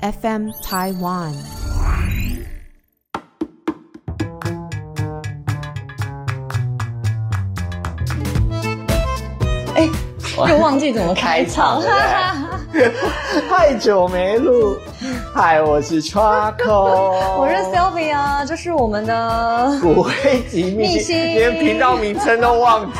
FM Taiwan。哎，又忘记怎么开场，太久没录。嗨，我是 Charco，我是 Sylvia，这是我们的骨灰级秘辛，连频道名称都忘记。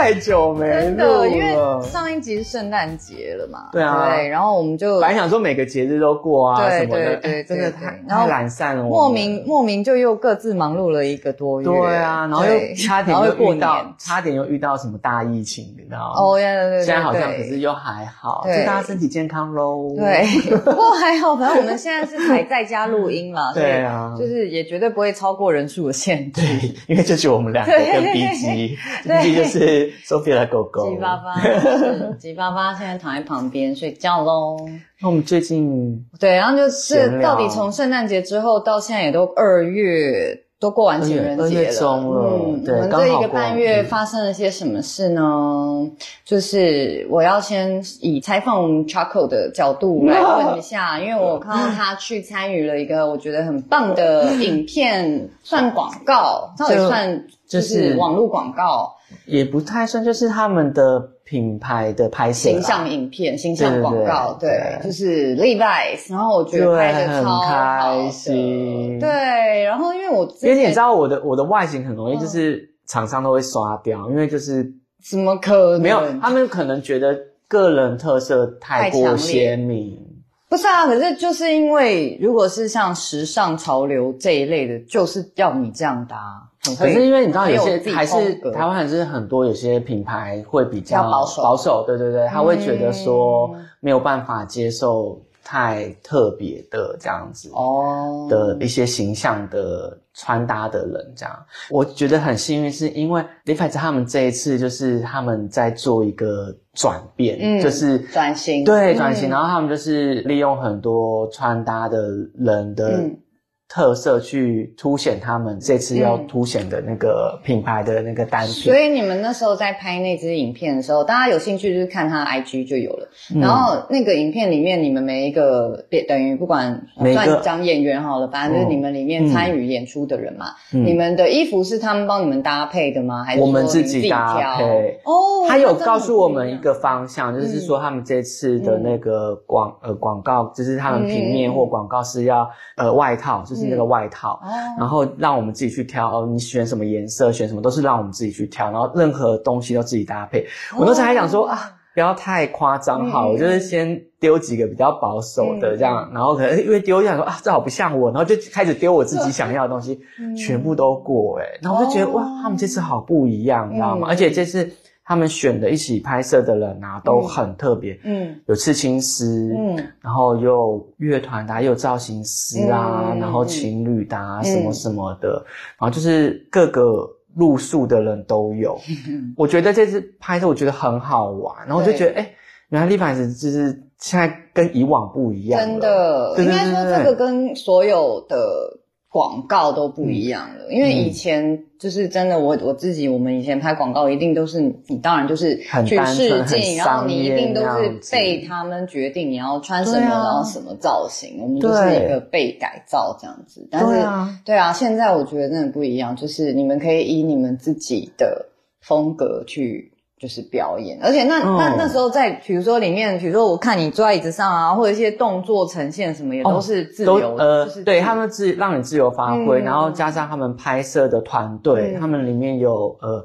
太久没录因为上一集是圣诞节了嘛。对啊，对，然后我们就本来想说每个节日都过啊什么的，对，真的太太懒散了。莫名莫名就又各自忙碌了一个多月。对啊，然后又 差点又遇到，差点又遇到什么大疫情，你知道吗？哦，对对对。现在好像可是又还好，祝大家身体健康喽。对，不过还好，反正我们现在是还在家录音嘛。对啊，就是也绝对不会超过人数的限制。对，因为就是我们两个跟 B G，B G 就是。Sophia 的狗狗，吉爸爸，吉巴巴现在躺在旁边睡觉喽。那我们最近对，然后就是到底从圣诞节之后到现在也都二月，都过完情人节了。嗯，对，我们这一个半月发生了些什么事呢？就是我要先以采访 Charco 的角度来问一下，因为我看到他去参与了一个我觉得很棒的影片，算广告，到底算就是网络广告。也不太算，就是他们的品牌的拍摄，形象影片、形象广告，对，就是 Levi's。然后我觉得拍的超开心，对。然后因为我因为你知道我的我的外形很容易就是厂商都会刷掉，因为就是怎么可能？没有，他们可能觉得个人特色太过鲜明。不是啊，可是就是因为如果是像时尚潮流这一类的，就是要你这样搭。可是因为你知道，有些还是台湾还是很多有些品牌会比较保守，保守，对对对，他会觉得说没有办法接受太特别的这样子哦。的一些形象的穿搭的人这样。我觉得很幸运，是因为 Levi's 他们这一次就是他们在做一个转变，嗯，就是转型，对转型，然后他们就是利用很多穿搭的人的。特色去凸显他们这次要凸显的那个品牌的那个单品。所以你们那时候在拍那支影片的时候，大家有兴趣就是看他 IG 就有了。然后那个影片里面，你们每一个等于不管算讲演员好了，反正就是你们里面参与演出的人嘛。你们的衣服是他们帮你们搭配的吗？还是我们自己搭配？哦，他有告诉我们一个方向，就是说他们这次的那个广呃广告，就是他们平面或广告是要呃外套，就是。是那个外套，然后让我们自己去挑哦，你选什么颜色，选什么都是让我们自己去挑，然后任何东西都自己搭配。我那时候还想说啊，不要太夸张哈，我就是先丢几个比较保守的这样，然后可能因为丢一下说啊，这好不像我，然后就开始丢我自己想要的东西，全部都过哎，然后我就觉得哇，他们这次好不一样，你知道吗？而且这次。他们选的一起拍摄的人啊，都很特别。嗯，有刺青师，嗯，然后有乐团的，有造型师啊，然后情侣的啊，什么什么的，然后就是各个路数的人都有。我觉得这次拍摄我觉得很好玩，然后我就觉得，哎，原来立牌子就是现在跟以往不一样。真的，应该说这个跟所有的。广告都不一样了，因为以前就是真的，我我自己，我们以前拍广告一定都是你，当然就是去试镜，然后你一定都是被他们决定你要穿什么，然后什么造型，我们就是一个被改造这样子。但是对啊，现在我觉得真的不一样，就是你们可以以你们自己的风格去。就是表演，而且那那那时候在，比如说里面，比如说我看你坐在椅子上啊，或者一些动作呈现什么，也都是自由，呃，对他们自让你自由发挥，然后加上他们拍摄的团队，他们里面有呃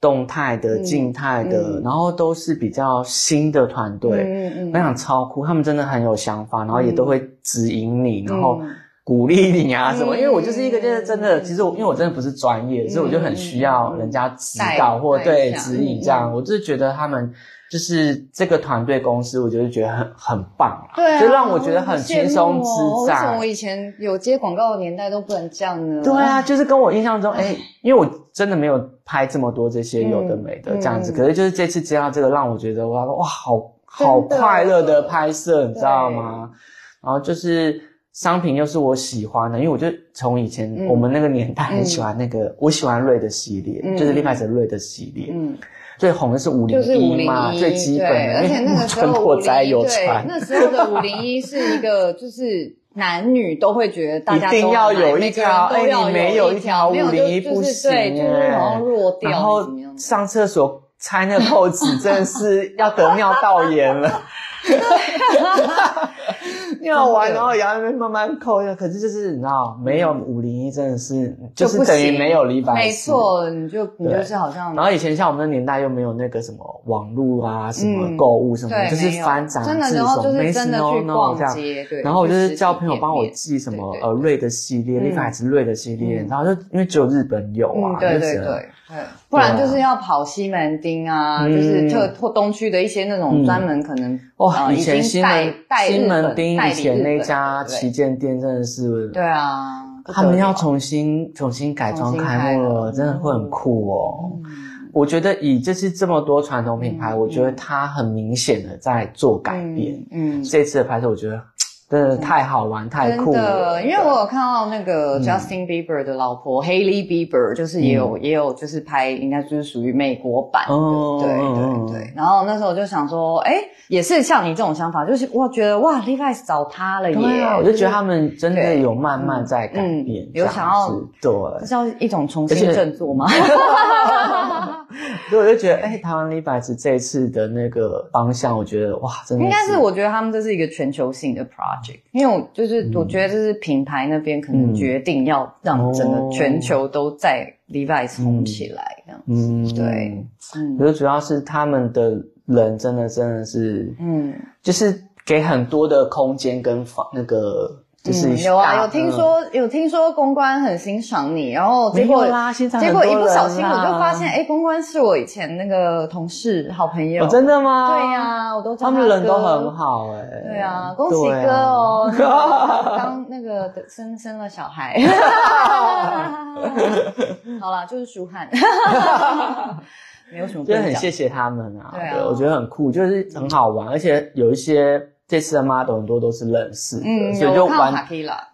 动态的、静态的，然后都是比较新的团队，嗯嗯，非常超酷，他们真的很有想法，然后也都会指引你，然后。鼓励你啊什么？因为我就是一个就是真的，其实我因为我真的不是专业，所以我就很需要人家指导或对指引这样。我就是觉得他们就是这个团队公司，我就是觉得很很棒，对，就让我觉得很轻松自在。为什么我以前有接广告的年代都不能这样呢？对啊，就是跟我印象中，哎，因为我真的没有拍这么多这些有的没的这样子，可是就是这次接到这个，让我觉得哇哇好好快乐的拍摄，你知道吗？然后就是。商品又是我喜欢的，因为我就从以前我们那个年代很喜欢那个，我喜欢瑞的系列，就是 Levi's 瑞的系列。嗯，最红的是五零一嘛，最基本的，而且那个时候五零一，对，那时候的五零一是一个 就是。男女都会觉得大家一定要有一条，哎，你没有一条五零一不行，对，就是好像弱掉。然后上厕所拆那个扣子，真的是要得尿道炎了。尿完，然后也要那边慢慢扣一下。可是就是你知道，没有五零一真的是就是等于没有李白。没错，你就你就是好像。然后以前像我们那年代又没有那个什么网络啊，什么购物什么，就是翻杂志，什么没真的去逛街。然后我就是叫朋友帮我寄什么呃瑞的系列，李白是瑞的系列，然后就因为只有日本有啊，对对对。不然就是要跑西门町啊，就是特或东区的一些那种专门可能哇，以前西门西门町以前那家旗舰店真的是对啊，他们要重新重新改装开幕了，真的会很酷哦。我觉得以这次这么多传统品牌，我觉得它很明显的在做改变。嗯，这次的拍摄我觉得。真的太好玩，太酷了！因为我有看到那个 Justin Bieber 的老婆 Haley Bieber，就是也有也有就是拍，应该就是属于美国版的，对对对。然后那时候我就想说，哎，也是像你这种想法，就是我觉得哇，Levi's 找他了耶！我就觉得他们真的有慢慢在改变，有想要对，这叫一种重新振作吗？所以我就觉得，哎，台湾 Levi's 这一次的那个方向，我觉得哇，真的应该是我觉得他们这是一个全球性的 project，因为我就是我觉得这是品牌那边可能决定要让整个全球都在 Levi's 红起来这样子，对，嗯，我觉得主要是他们的人真的真的是，嗯，就是给很多的空间跟房那个。就是有啊，有听说有听说公关很欣赏你，然后结果结果一不小心我就发现，哎，公关是我以前那个同事好朋友，真的吗？对呀，我都他们人都很好哎。对啊，恭喜哥哦，刚那个生生了小孩。好了，就是舒汉，没有什么，真的很谢谢他们啊。对啊，我觉得很酷，就是很好玩，而且有一些。这次的 model 很多都是认识，嗯，所以就玩，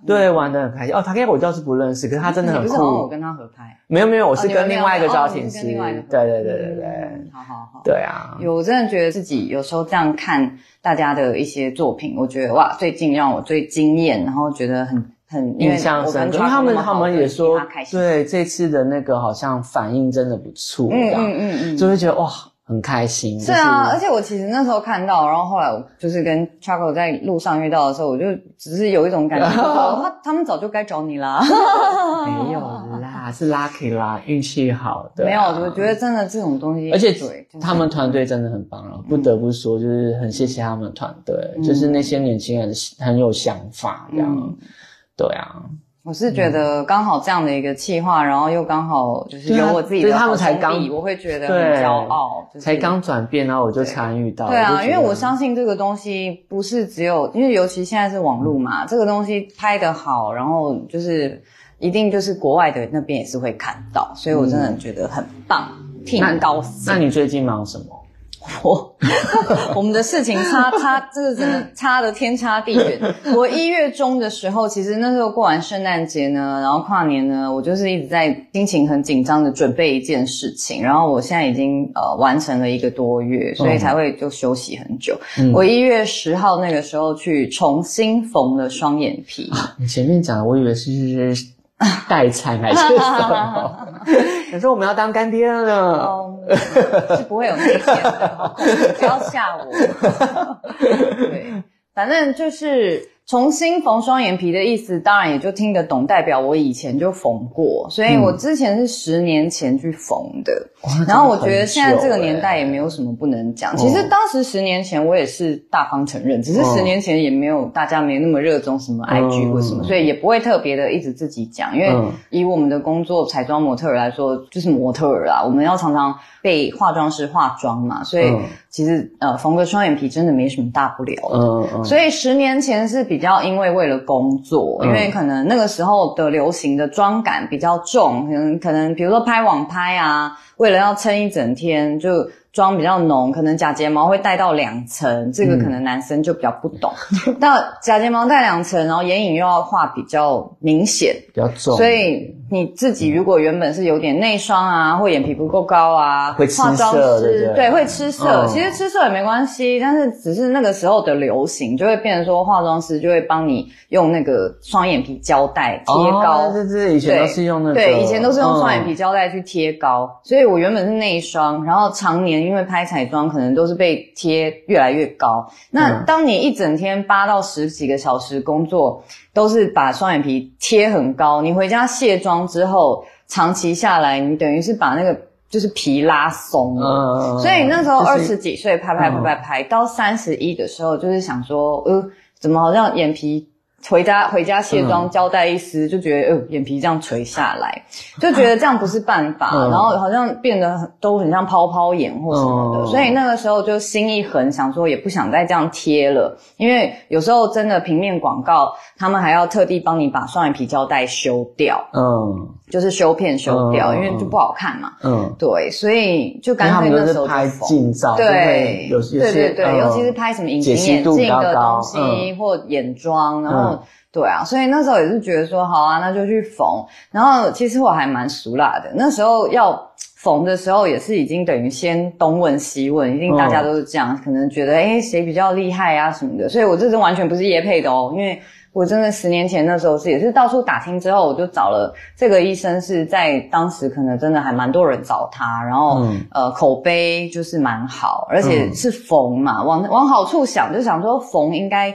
对，玩的很开心。哦，塔 K 我倒是不认识，可是他真的很酷。我跟他合拍？没有没有，我是跟另外一个造型师。对对对对对，好好好。对啊，有我真的觉得自己有时候这样看大家的一些作品，我觉得哇，最近让我最惊艳，然后觉得很很印象深刻。因为他们他们也说，对这次的那个好像反应真的不错，嗯嗯嗯嗯，就会觉得哇。很开心，是啊，而且我其实那时候看到，然后后来我就是跟 Charco 在路上遇到的时候，我就只是有一种感觉，他他们早就该找你啦。没有啦，是 lucky 啦，运气好的。没有，我觉得真的这种东西，而且他们团队真的很棒了，不得不说，就是很谢谢他们团队，就是那些年轻人很有想法，这样，对啊。我是觉得刚好这样的一个企划，然后又刚好就是有我自己的好兄弟，我会觉得很骄傲。才刚转变，然后我就参与到。对啊，因为我相信这个东西不是只有，因为尤其现在是网络嘛，这个东西拍得好，然后就是一定就是国外的那边也是会看到，所以我真的觉得很棒，替你高兴。那你最近忙什么？我 我们的事情差 差，这个真的差的天差地远。我一月中的时候，其实那时候过完圣诞节呢，然后跨年呢，我就是一直在心情很紧张的准备一件事情。然后我现在已经呃完成了一个多月，所以才会就休息很久。我一月十号那个时候去重新缝了双眼皮。你前面讲的，我以为是。代餐还是什么？你说我们要当干爹了，是不会有那钱的，不要吓我。对，反正就是。重新缝双眼皮的意思，当然也就听得懂，代表我以前就缝过，所以我之前是十年前去缝的。然后我觉得现在这个年代也没有什么不能讲。其实当时十年前我也是大方承认，只是十年前也没有大家没那么热衷什么 IG 或什么，所以也不会特别的一直自己讲。因为以我们的工作彩妆模特来说，就是模特儿啦，我们要常常被化妆师化妆嘛，所以。其实呃，缝个双眼皮真的没什么大不了的。嗯嗯。所以十年前是比较因为为了工作，因为可能那个时候的流行的妆感比较重，可能可能比如说拍网拍啊，为了要撑一整天，就妆比较浓，可能假睫毛会带到两层，这个可能男生就比较不懂。那假睫毛带两层，然后眼影又要画比较明显，比较重，所以你自己如果原本是有点内双啊，或眼皮不够高啊，会吃色，对对，会吃色。其实吃色也没关系，但是只是那个时候的流行，就会变成说化妆师就会帮你用那个双眼皮胶带贴高。对对，以前都是用那个，对，以前都是用双眼皮胶带去贴高。所以我原本是内双，然后常年因为拍彩妆，可能都是被贴越来越高。那当你一整天八到十几个小时工作，都是把双眼皮贴很高，你回家卸妆之后，长期下来，你等于是把那个就是皮拉松了。所以那时候二十几岁拍拍拍拍拍，到三十一的时候，就是想说，呃，怎么好像眼皮。回家回家卸妆，胶带一撕就觉得，呃，眼皮这样垂下来，就觉得这样不是办法，然后好像变得都很像泡泡眼或什么的，所以那个时候就心一横，想说也不想再这样贴了，因为有时候真的平面广告，他们还要特地帮你把双眼皮胶带修掉，嗯，就是修片修掉，因为就不好看嘛，嗯，对，所以就干脆那时候拍近照，对，有对对对，尤其是拍什么隐形眼镜的东西或眼妆，然后。对啊，所以那时候也是觉得说，好啊，那就去缝。然后其实我还蛮熟辣的，那时候要缝的时候，也是已经等于先东问西问，一定大家都是这样，可能觉得哎谁比较厉害啊什么的。所以我这是完全不是叶配的哦，因为我真的十年前那时候是也是到处打听之后，我就找了这个医生，是在当时可能真的还蛮多人找他，然后呃口碑就是蛮好，而且是缝嘛，往往好处想，就想说缝应该。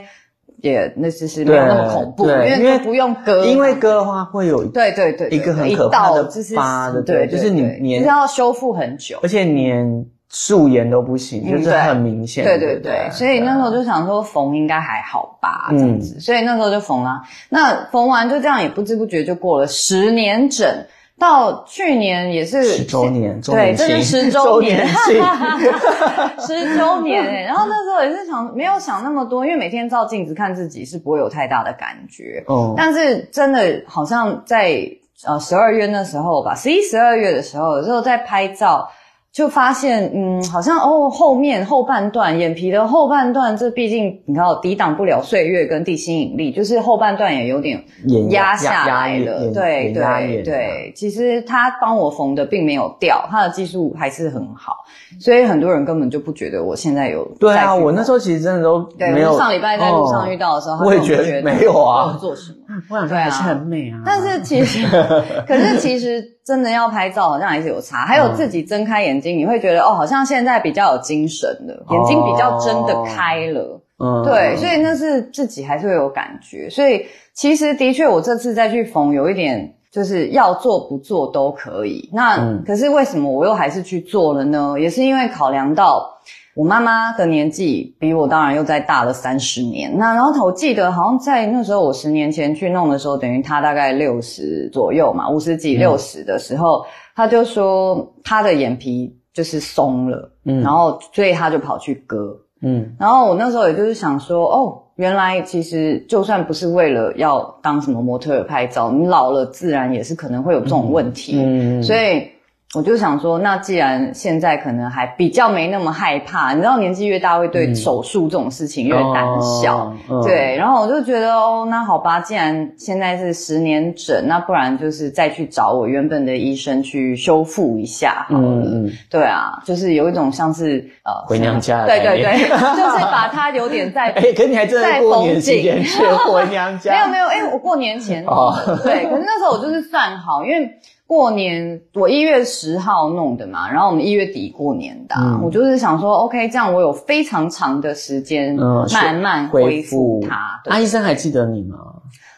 也那其实没有那么恐怖，因为不用割，因为割的话会有对对对一个很可怕的疤的，对，就是你粘要修复很久，而且粘素颜都不行，就是很明显。对对对，所以那时候就想说缝应该还好吧，这样子，所以那时候就缝了。那缝完就这样，也不知不觉就过了十年整。到去年也是十周年，对，这是十周年，十周年哎。然后那时候也是想，没有想那么多，因为每天照镜子看自己是不会有太大的感觉。哦，但是真的好像在呃十二月那时候吧，十一、十二月的时候，有时候在拍照。就发现，嗯，好像哦，后面后半段眼皮的后半段，这毕竟你看，抵挡不了岁月跟地心引力，就是后半段也有点压下来了。对对对，其实他帮我缝的并没有掉，他的技术还是很好，所以很多人根本就不觉得我现在有。对啊，我那时候其实真的都没有。上礼拜在路上遇到的时候，我也觉得没有啊，做什么？我想说还是很美啊。但是其实，可是其实真的要拍照，好像还是有差。还有自己睁开眼睛，你会觉得哦，好像现在比较有精神了，眼睛比较睁的开了。嗯，对，所以那是自己还是会有感觉。所以其实的确，我这次再去缝，有一点就是要做不做都可以。那可是为什么我又还是去做了呢？也是因为考量到。我妈妈的年纪比我当然又再大了三十年。那然后我记得好像在那时候，我十年前去弄的时候，等于她大概六十左右嘛，五十几六十的时候，她就说她的眼皮就是松了，嗯，然后所以她就跑去割，嗯，然后我那时候也就是想说，哦，原来其实就算不是为了要当什么模特拍照，你老了自然也是可能会有这种问题，嗯，所以。我就想说，那既然现在可能还比较没那么害怕，你知道年纪越大会对手术这种事情越胆小，对。然后我就觉得，哦，那好吧，既然现在是十年整，那不然就是再去找我原本的医生去修复一下，嗯嗯，对啊，就是有一种像是呃回娘家，对对对，就是把它有点在，哎，可你还真的过年前去 回娘家？没有没有，哎，我过年前哦，对，可是那时候我就是算好，因为。过年我一月十号弄的嘛，然后我们一月底过年的，我就是想说，OK，这样我有非常长的时间慢慢恢复它。阿医生还记得你吗？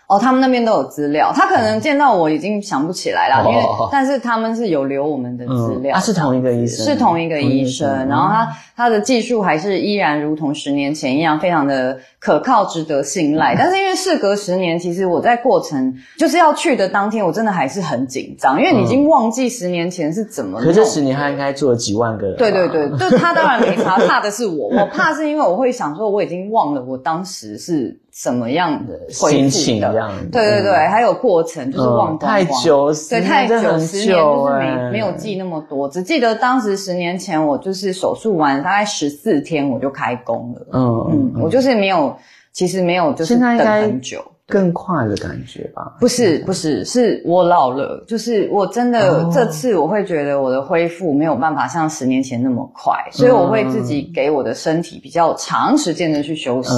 哦，他们那边都有资料，他可能见到我已经想不起来了，因为但是他们是有留我们的资料，他是同一个医生，是同一个医生，然后他他的技术还是依然如同十年前一样，非常的可靠，值得信赖。但是因为事隔十年，其实我在过程就是要去的当天，我真的还是很紧张，因为你已经忘记十年前是怎么。可这十年他应该做了几万个人。对对对，就他当然没差，怕的是我，我怕是因为我会想说，我已经忘了我当时是。什么样的心情的，对对对，还有过程就是忘光光，太久，对太久，十年就是没没有记那么多，只记得当时十年前我就是手术完大概十四天我就开工了，嗯嗯，我就是没有，其实没有就是等很久。更快的感觉吧？不是，不是，是我老了，就是我真的这次我会觉得我的恢复没有办法像十年前那么快，所以我会自己给我的身体比较长时间的去休息。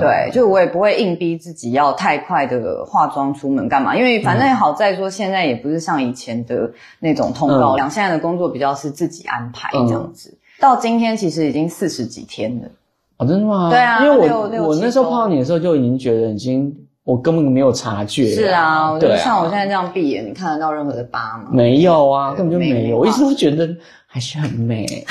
对，就我也不会硬逼自己要太快的化妆出门干嘛，因为反正好在说现在也不是像以前的那种通告量，现在的工作比较是自己安排这样子。到今天其实已经四十几天了。哦，真的吗？对啊，因为我我那时候碰到你的时候就已经觉得已经。我根本没有察觉。是啊，就像我现在这样闭眼，你看得到任何的疤吗？没有啊，根本就没有。我一直都觉得还是很美。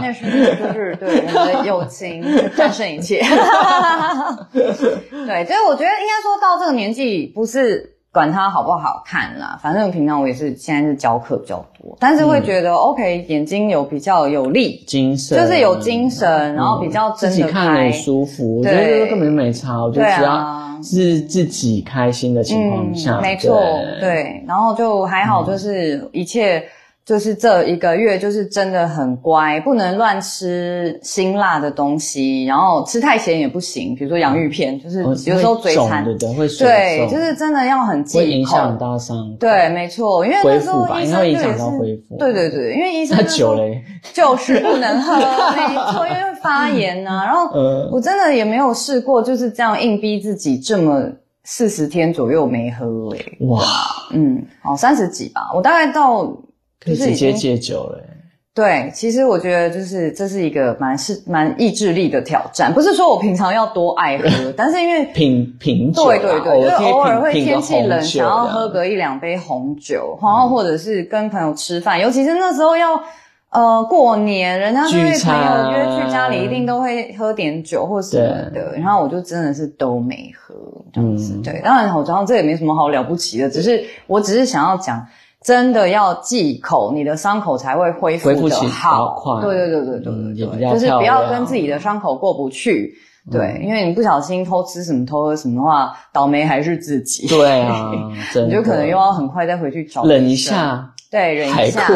那是就是对我们的友情战胜一切。对，所以我觉得应该说到这个年纪，不是。管它好不好看啦，反正平常我也是现在是教课比较多，但是会觉得 OK，眼睛有比较有力，精神。就是有精神，然后比较真的看很舒服，我觉得根本就没差，我觉得只要是自己开心的情况下，没错，对，然后就还好，就是一切。就是这一个月，就是真的很乖，不能乱吃辛辣的东西，然后吃太咸也不行。比如说洋芋片，就是有时候嘴馋，对，就是真的要很忌口，会影响到伤。对，没错，因为那时候医生会影响到恢复。对对对，因为医生酒嘞，就是不能喝，没错，因为发炎呐。然后我真的也没有试过，就是这样硬逼自己这么四十天左右没喝诶。哇，嗯，哦，三十几吧，我大概到。可以直接戒酒了。对，其实我觉得就是这是一个蛮是蛮意志力的挑战，不是说我平常要多爱喝，但是因为 品品酒，对对对，就偶尔会天气冷想要喝个一两杯红酒，然后或者是跟朋友吃饭，尤其是那时候要呃过年，人家就会朋友约去家里，一定都会喝点酒或什么的，然后我就真的是都没喝这样子。对，当然我知道这也没什么好了不起的，只是我只是想要讲。真的要忌口，你的伤口才会恢复的好。对对对对对对，就是不要跟自己的伤口过不去。对，因为你不小心偷吃什么、偷喝什么的话，倒霉还是自己。对啊，你就可能又要很快再回去找忍一下。对，忍一下，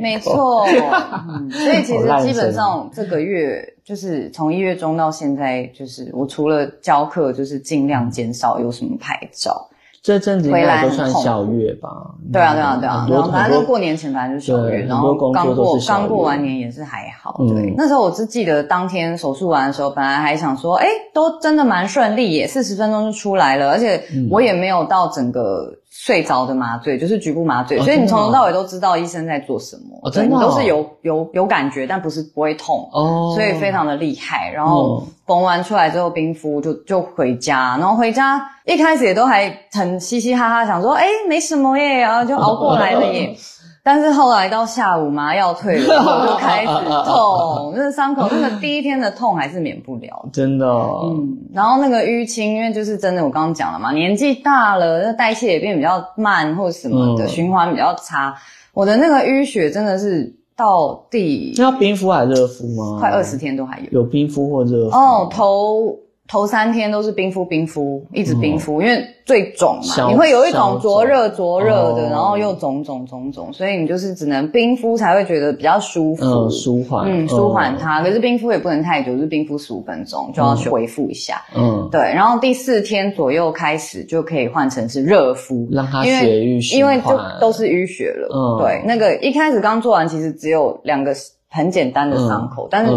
没错。所以其实基本上这个月就是从一月中到现在，就是我除了教课，就是尽量减少有什么拍照。这阵子应该都算小月吧？对啊，对啊，对啊。然后反正过年前反正就是小月，然后刚过刚过完年也是还好。对，那时候我只记得当天手术完的时候，本来还想说，哎，都真的蛮顺利，耶，四十分钟就出来了，而且我也没有到整个。睡着的麻醉就是局部麻醉，所以你从头到尾都知道医生在做什么，真的，你都是有有有感觉，但不是不会痛。哦，所以非常的厉害。然后缝完出来之后冰敷就就回家，然后回家一开始也都还很嘻嘻哈哈，想说哎没什么耶，然后就熬过来了耶。但是后来到下午麻药退了，我就开始痛，那个伤口，那个第一天的痛还是免不了。真的，嗯。然后那个淤青，因为就是真的，我刚刚讲了嘛，年纪大了，那代谢也变比较慢，或者什么的，循环比较差。我的那个淤血真的是到第要冰敷还是热敷吗？快二十天都还有。有冰敷或热敷？哦，头。头三天都是冰敷冰敷，一直冰敷，因为最肿嘛，你会有一种灼热灼热的，然后又肿肿肿肿，所以你就是只能冰敷才会觉得比较舒服，舒缓，嗯，舒缓它。可是冰敷也不能太久，就是冰敷十五分钟就要去恢复一下，嗯，对。然后第四天左右开始就可以换成是热敷，让它血瘀因为就都是淤血了，嗯，对。那个一开始刚做完，其实只有两个很简单的伤口，但是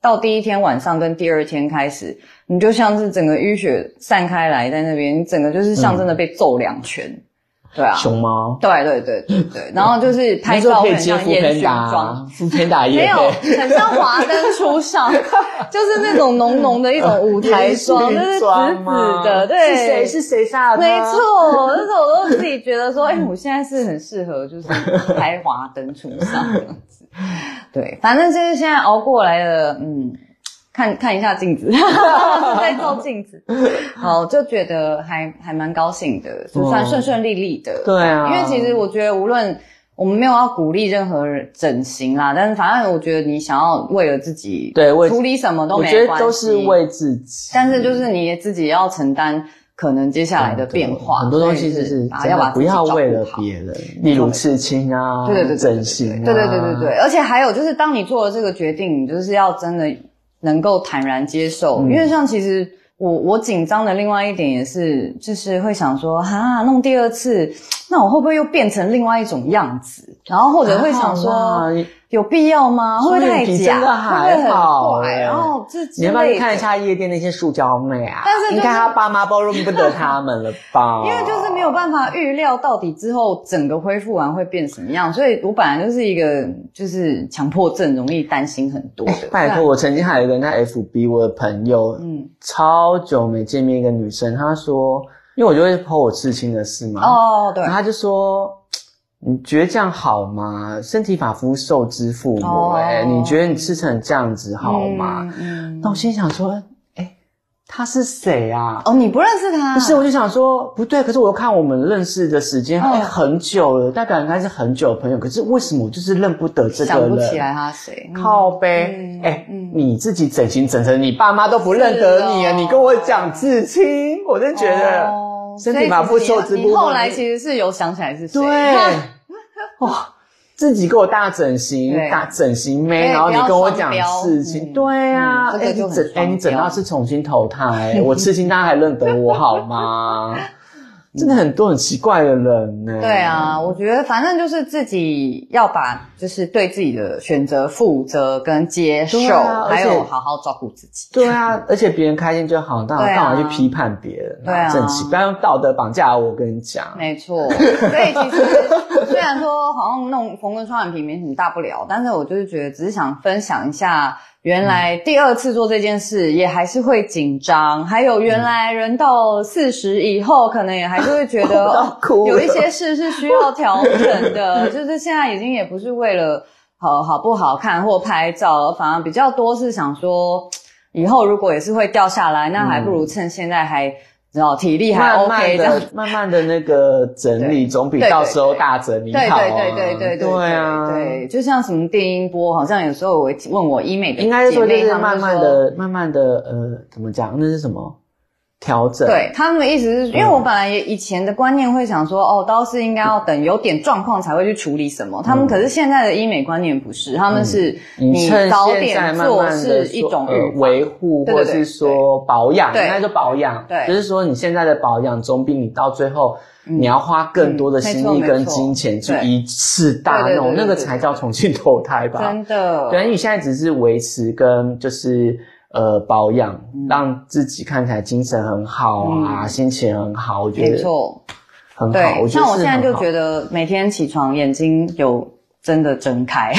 到第一天晚上跟第二天开始。你就像是整个淤血散开来在那边，你整个就是像真的被揍两拳，对啊，熊猫，对对对对对，然后就是 拍照很像烟熏妆，敷天打没有，很像华灯初上，就是那种浓浓的一种舞台妆，就是紫紫的，对，是谁是谁杀的？没错，那时候我都自己觉得说，哎，我现在是很适合就是拍华灯初上这样子，对，反正就是现在熬过来了，嗯。看看一下镜子，在照镜子，好就觉得还还蛮高兴的，就算顺顺利利的。对啊，因为其实我觉得无论。我们没有要鼓励任何人整形啦，但是反正我觉得你想要为了自己对处理什么都没关系，我觉得都是为自己，但是就是你自己要承担可能接下来的变化，很多东西就是要把不要为了别人，例如刺青啊，对对对，整形，对对对对对，而且还有就是当你做了这个决定，就是要真的能够坦然接受，因为像其实。我我紧张的另外一点也是，就是会想说，哈，弄第二次，那我会不会又变成另外一种样子？然后或者会想说，有必要吗？会不会太假？会不会很怪？然后自己你要不要去看一下夜店那些塑胶妹啊？但是你看他爸妈包容不得他们了吧？因为就是没有办法预料到底之后整个恢复完会变什么样，所以我本来就是一个就是强迫症，容易担心很多的。拜托，我曾经还有一个在 FB 我的朋友，嗯，超久没见面一个女生，她说，因为我就会 po 我刺青的事嘛，哦，对，他就说。你觉得这样好吗？身体发肤受之父母，哎，你觉得你吃成这样子好吗？嗯，那我心想说，哎，他是谁啊？哦，你不认识他？不是，我就想说，不对。可是我又看我们认识的时间，哎，很久了，代表应该是很久的朋友。可是为什么我就是认不得这个人？想不起来他谁？靠呗，哎，你自己整形整成你爸妈都不认得你啊！你跟我讲至亲，我真觉得。身体嘛不受之父母。你后来其实是有想起来是谁？对，哇，自己给我大整形，大整形妹，然后你跟我讲事情，对啊，哎，你整，哎，你整到是重新投胎，我刺青，大家还认得我好吗？真的很多很奇怪的人呢。对啊，我觉得反正就是自己要把，就是对自己的选择负责跟接受，还有好好照顾自己。对啊，而且别人开心就好，但我干嘛去批判别人？对啊，正气，不要用道德绑架我。跟你讲，没错。所以其实虽然说好像弄缝个双眼皮没什么大不了，但是我就是觉得只是想分享一下。原来第二次做这件事也还是会紧张，还有原来人到四十以后，可能也还是会觉得 有一些事是需要调整的。就是现在已经也不是为了好好不好看或拍照，反而比较多是想说，以后如果也是会掉下来，那还不如趁现在还。然后体力还 OK 的，慢慢的那个整理总比到时候大整理好。对对对对对对啊！对，就像什么电音波，好像有时候我问我医美的应该说就是慢慢的、慢慢的呃，怎么讲？那是什么？调整，对他们的意思是，因为我本来也以前的观念会想说，哦，刀是应该要等有点状况才会去处理什么。他们可是现在的医美观念不是，他们是你早点做是一种维护，或者是说保养，应该说保养，对，就是说你现在的保养总比你到最后你要花更多的心力跟金钱去一次大弄，那个才叫重新投胎吧？真的，对，你现在只是维持跟就是。呃，保养让自己看起来精神很好啊，心情很好，我觉得没错，很好。像我现在就觉得每天起床眼睛有。真的睁开，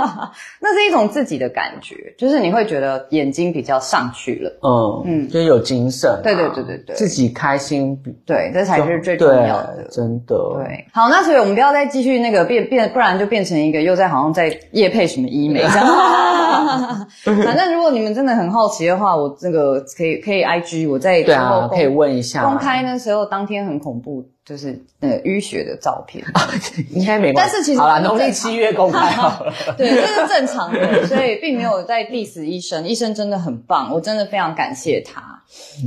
那是一种自己的感觉，就是你会觉得眼睛比较上去了，嗯嗯，就有精神，对对对对对，自己开心，对，这才是最重要的，真的。对，好，那所以我们不要再继续那个变变，不然就变成一个又在好像在夜配什么医美。这样。反正如果你们真的很好奇的话，我这个可以可以 I G 我在对啊，可以问一下，公开那时候当天很恐怖。就是呃淤血的照片，应该没关系。但是其实好了，农历七月公开好了。对，这是正常的，所以并没有在 diss 医生。医生真的很棒，我真的非常感谢他。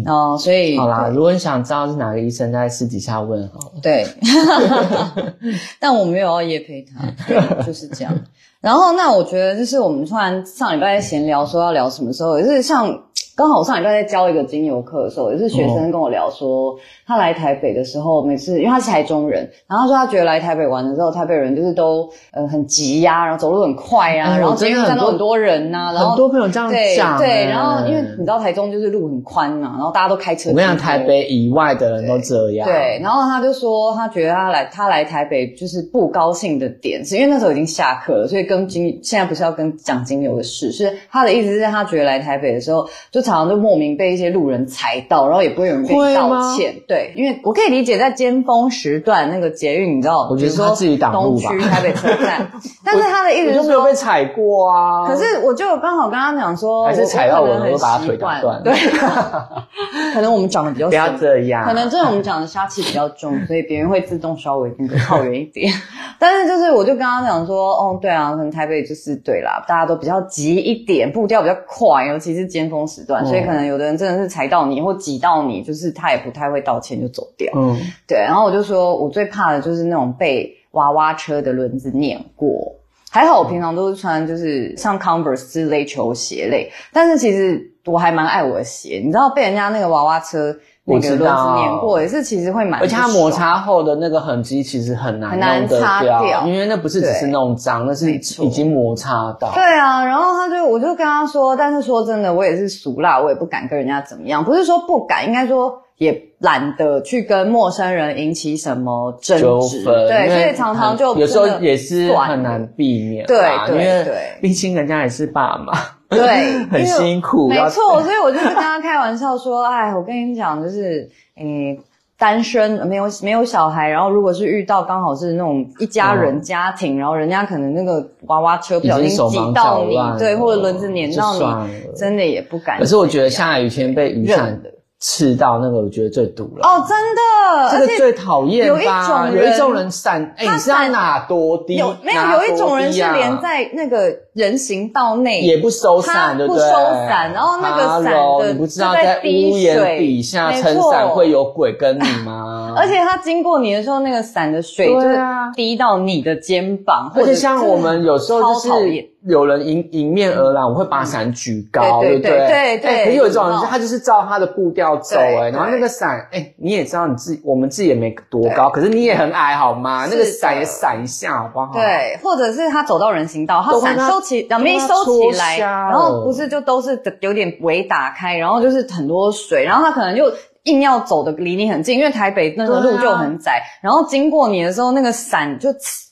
哦，所以好啦，如果你想知道是哪个医生，在私底下问好了。对，但我没有要夜陪他，就是这样。然后那我觉得，就是我们突然上礼拜在闲聊，说要聊什么时候，也是像。刚好我上礼拜在教一个精油课的时候，也是学生跟我聊说，他来台北的时候，每次因为他是台中人，然后他说他觉得来台北玩的时候，台北人就是都呃很急呀，然后走路很快啊，然后捷运站到很多人呐，然后很多朋友这样讲，对，然后因为你知道台中就是路很宽嘛，然后大家都开车。我跟你讲，台北以外的人都这样。对，然后他就说他觉得他来他来台北就是不高兴的点，是因为那时候已经下课了，所以跟精现在不是要跟讲精油的事，是他的意思是他觉得来台北的时候就。常常就莫名被一些路人踩到，然后也不会有人跟你道歉。对，因为我可以理解在尖峰时段那个捷运，你知道，比如说东区台北车站，但是他的意思是没有被踩过啊。可是我就刚好跟他讲说，还是踩到我，我把他腿打断。对，可能我们长得比较不要这样，可能真的我们长得杀气比较重，所以别人会自动稍微那个靠远一点。但是就是我就跟他讲说，哦，对啊，可能台北就是对啦，大家都比较急一点，步调比较快，尤其是尖峰时段，所以可能有的人真的是踩到你或挤到你，就是他也不太会道歉就走掉。嗯，对。然后我就说我最怕的就是那种被娃娃车的轮子碾过。还好我平常都是穿就是像 Converse 之类球鞋类，但是其实我还蛮爱我的鞋，你知道被人家那个娃娃车。那个轮子碾过也是，其实会蛮，而且它摩擦后的那个痕迹其实很难很难擦掉，因为那不是只是弄脏，那是已经摩擦到。对啊，然后他就我就跟他说，但是说真的，我也是俗辣，我也不敢跟人家怎么样，不是说不敢，应该说也懒得去跟陌生人引起什么争执，对，所以常常就有时候也是很难避免，对因为，毕竟人家也是爸妈。对，很辛苦，没错，所以我就是跟他开玩笑说，哎，我跟你讲，就是，诶，单身没有没有小孩，然后如果是遇到刚好是那种一家人家庭，然后人家可能那个娃娃车不小心挤到你，对，或者轮子碾到你，真的也不敢。可是我觉得下雨天被雨伞刺到那个，我觉得最毒了。哦，真的，这个最讨厌有一种有一种人伞，哎，你是要哪多低？有没有有一种人是连在那个。人行道内也不收伞，对不对？不收伞，然后那个伞的你不知道在屋檐底下撑伞会有鬼跟你吗？而且他经过你的时候，那个伞的水就滴到你的肩膀，或者像我们有时候就是有人迎迎面而来，我会把伞举高，对不对？对对。可有一种人，他就是照他的步调走，哎，然后那个伞，哎，你也知道你自己，我们自己也没多高，可是你也很矮，好吗？那个伞也伞一下，好不好？对，或者是他走到人行道，他伞收起。两边一收起来，然后不是就都是有点围打开，然后就是很多水，然后他可能就硬要走的离你很近，因为台北那个路就很窄，然后经过你的时候，那个伞就。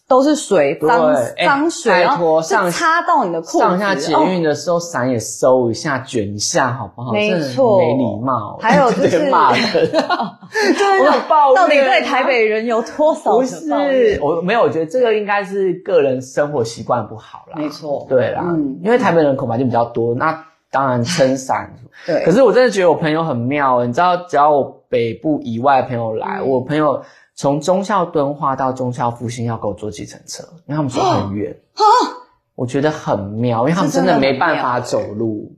都是水，脏脏水，然后上擦到你的裤子。上下捷运的时候，伞也收一下，卷一下，好不好？没错，没礼貌。还有 就是骂人，抱怨。到底对台北人有多少？不是，我没有，我觉得这个应该是个人生活习惯不好啦。没错，对啦，因为台北人口本来就比较多，那当然撑伞。对，可是我真的觉得我朋友很妙，你知道，只要我北部以外的朋友来，我朋友。从中校敦化到中校复兴要给我坐计程车，因为他们说很远。我觉得很妙，因为他们真的没办法走路。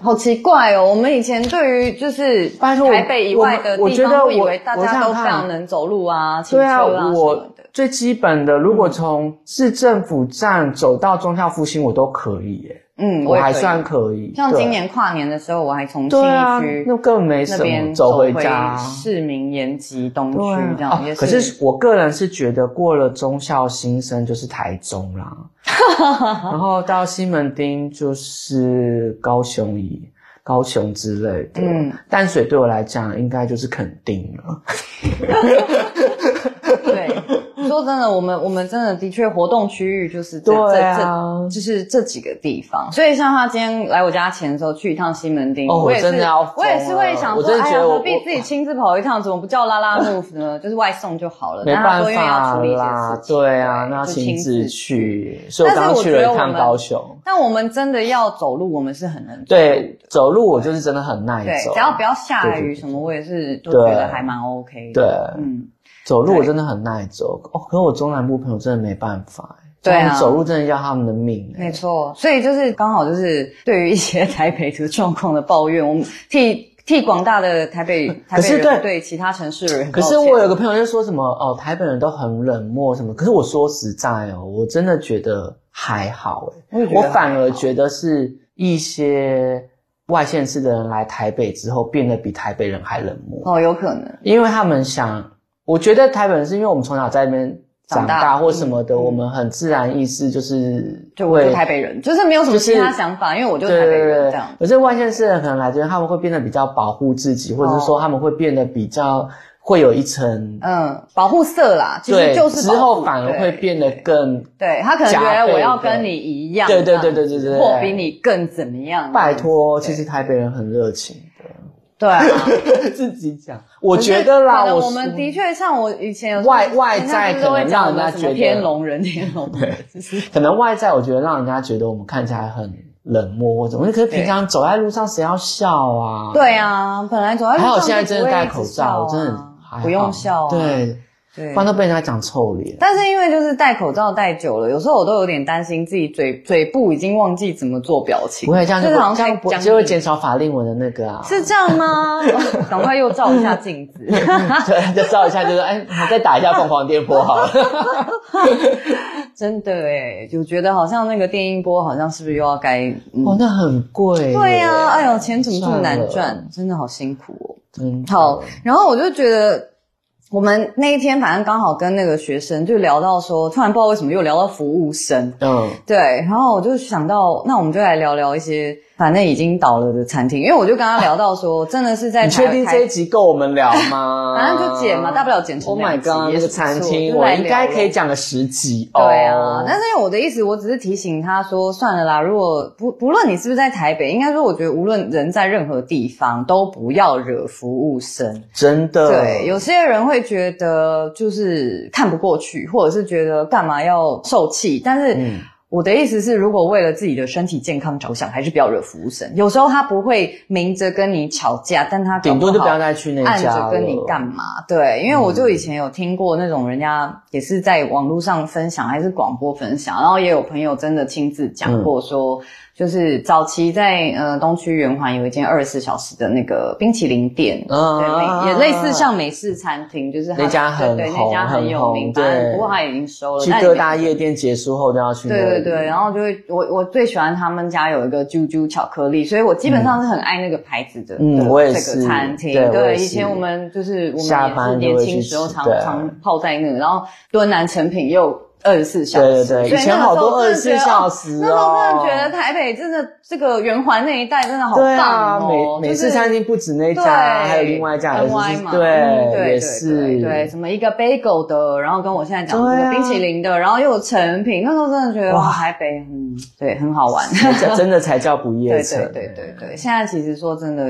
好奇怪哦！我们以前对于就是台北以外的地方，我以为大家都非常能走路啊，骑车啊我最基本的，如果从市政府站走到中校复兴，我都可以耶。嗯，我还算可以。像今年跨年的时候，我还从新区那根本没什么走回家，市民延吉东区这样。可是我个人是觉得过了中校新生就是台中啦，然后到西门町就是高雄以高雄之类的。嗯，淡水对我来讲应该就是肯定了。对。说真的，我们我们真的的确活动区域就是这这这，就是这几个地方。所以像他今天来我家前的时候去一趟西门町，我也是我也是会想说，哎呀，何必自己亲自跑一趟？怎么不叫拉拉 move 呢？就是外送就好了。没办法啦，对啊，那亲自去。所以我刚去了一趟高雄。但我们真的要走路，我们是很能对走路，我就是真的很耐走。只要不要下雨什么，我也是都觉得还蛮 OK 的。对，嗯。走路我真的很耐走。哦，可是我中南部朋友真的没办法对啊，走路真的要他们的命没错，所以就是刚好就是对于一些台北这个状况的抱怨，我们替替广大的台北台北人对其他城市人。可是我有个朋友就说什么哦，台北人都很冷漠什么，可是我说实在哦，我真的觉得还好哎，我反而觉得是一些外县市的人来台北之后变得比台北人还冷漠。哦，有可能，因为他们想。我觉得台北人是因为我们从小在那边长大或什么的，我们很自然意识就是就会台北人，就是没有什么其他想法，因为我就台北人这样。可是外县市人可能来这边，他们会变得比较保护自己，或者是说他们会变得比较会有一层嗯保护色啦，其实就是之后反而会变得更对他可能觉得我要跟你一样，对对对对对对，或比你更怎么样？拜托，其实台北人很热情。的，对啊，自己讲，我觉得啦，我们的确像我以前有外外在可能让人家觉得天龙人天龙，对，可能外在我觉得让人家觉得我们看起来很。冷漠或怎么？可是平常走在路上，谁要笑啊？对啊，本来走在路上还好，现在真的戴口罩，真的不用笑。对。不然都被人家讲臭脸。但是因为就是戴口罩戴久了，有时候我都有点担心自己嘴嘴部已经忘记怎么做表情。不会这样，就是好像就会减少法令纹的那个啊。是这样吗？赶快又照一下镜子。对，就照一下，就是哎，再打一下凤凰电波好了。真的哎，就觉得好像那个电音波好像是不是又要该？哦，那很贵。对呀，哎呦，钱怎么这么难赚？真的好辛苦哦。嗯，好，然后我就觉得。我们那一天反正刚好跟那个学生就聊到说，突然不知道为什么又聊到服务生，嗯，对，然后我就想到，那我们就来聊聊一些。反正已经倒了的餐厅，因为我就跟他聊到说，真的是在你确定这一集够我们聊吗？反正就剪嘛，大不了剪成。Oh my god，那个餐厅我应该可以讲个十集。对啊，但是因为我的意思，我只是提醒他说，算了啦，如果不不论你是不是在台北，应该说我觉得无论人在任何地方，都不要惹服务生。真的。对，有些人会觉得就是看不过去，或者是觉得干嘛要受气，但是。我的意思是，如果为了自己的身体健康着想，还是不要惹服务生。有时候他不会明着跟你吵架，但他顶多就不要再去那家按着跟你干嘛？对，因为我就以前有听过那种人家也是在网络上分享，还是广播分享，然后也有朋友真的亲自讲过说。就是早期在呃东区圆环有一间二十四小时的那个冰淇淋店，对，也类似像美式餐厅，就是那家很对那家很有名，对，不过它已经收了。去各大夜店结束后都要去。对对对，然后就会我我最喜欢他们家有一个啾啾巧克力，所以我基本上是很爱那个牌子的。嗯，我也是。餐厅对，以前我们就是我们也是年轻时候常常泡在那个，然后敦南成品又。二十四小时，对对对，以前好多二十四小时哦。那时候真的觉得台北真的这个圆环那一带真的好棒哦。美美式餐厅不止那一家，还有另外一家 N Y 嘛，对，也是对，什么一个 bagel 的，然后跟我现在讲这个冰淇淋的，然后又有成品。那时候真的觉得哇，台北嗯，对，很好玩，真的才叫不夜城。对对对对对，现在其实说真的，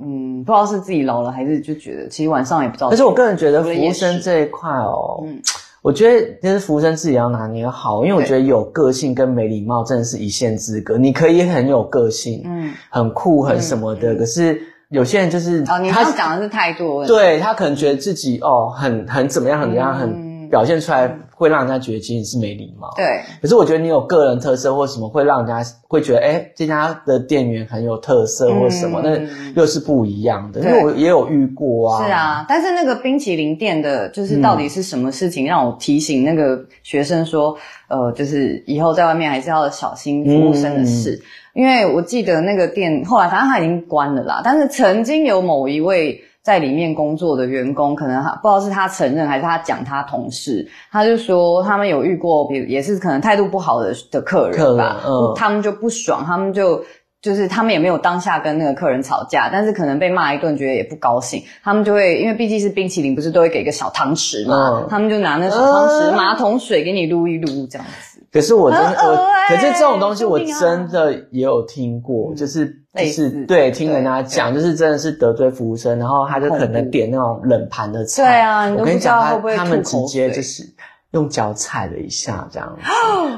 嗯，不知道是自己老了，还是就觉得其实晚上也不知道。但是我个人觉得服务生这一块哦，嗯。我觉得其实服务生自己要拿捏好，因为我觉得有个性跟没礼貌真的是一线之隔。你可以很有个性，嗯，很酷很什么的，可是有些人就是哦，你刚讲的是态度，对他可能觉得自己哦很很怎么样很怎么样很。表现出来会让人家觉得其实是没礼貌。对。可是我觉得你有个人特色或什么，会让人家会觉得，哎，这家的店员很有特色或什么，那又是不一样的。因为我也有遇过啊。是啊，但是那个冰淇淋店的，就是到底是什么事情让我提醒那个学生说，呃，就是以后在外面还是要小心服务生的事。因为我记得那个店后来反正他已经关了啦，但是曾经有某一位。在里面工作的员工，可能他不知道是他承认还是他讲他同事，他就说他们有遇过，比如也是可能态度不好的的客人吧，嗯，他们就不爽，他们就就是他们也没有当下跟那个客人吵架，但是可能被骂一顿，觉得也不高兴，他们就会因为毕竟是冰淇淋，不是都会给个小汤匙嘛，他们就拿那小汤匙马桶水给你撸一撸这样子。可是我真的我，可是这种东西我真的也有听过，就是就是对听人家讲，就是真的是得罪服务生，然后他就可能点那种冷盘的菜。对啊，我跟你讲，他他们直接就是。用脚踩了一下，这样子。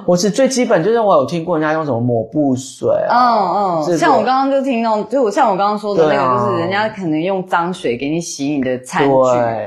我是最基本，就是我有听过人家用什么抹布水。嗯嗯，像我刚刚就听到，就像我刚刚说的那个，就是人家可能用脏水给你洗你的餐具，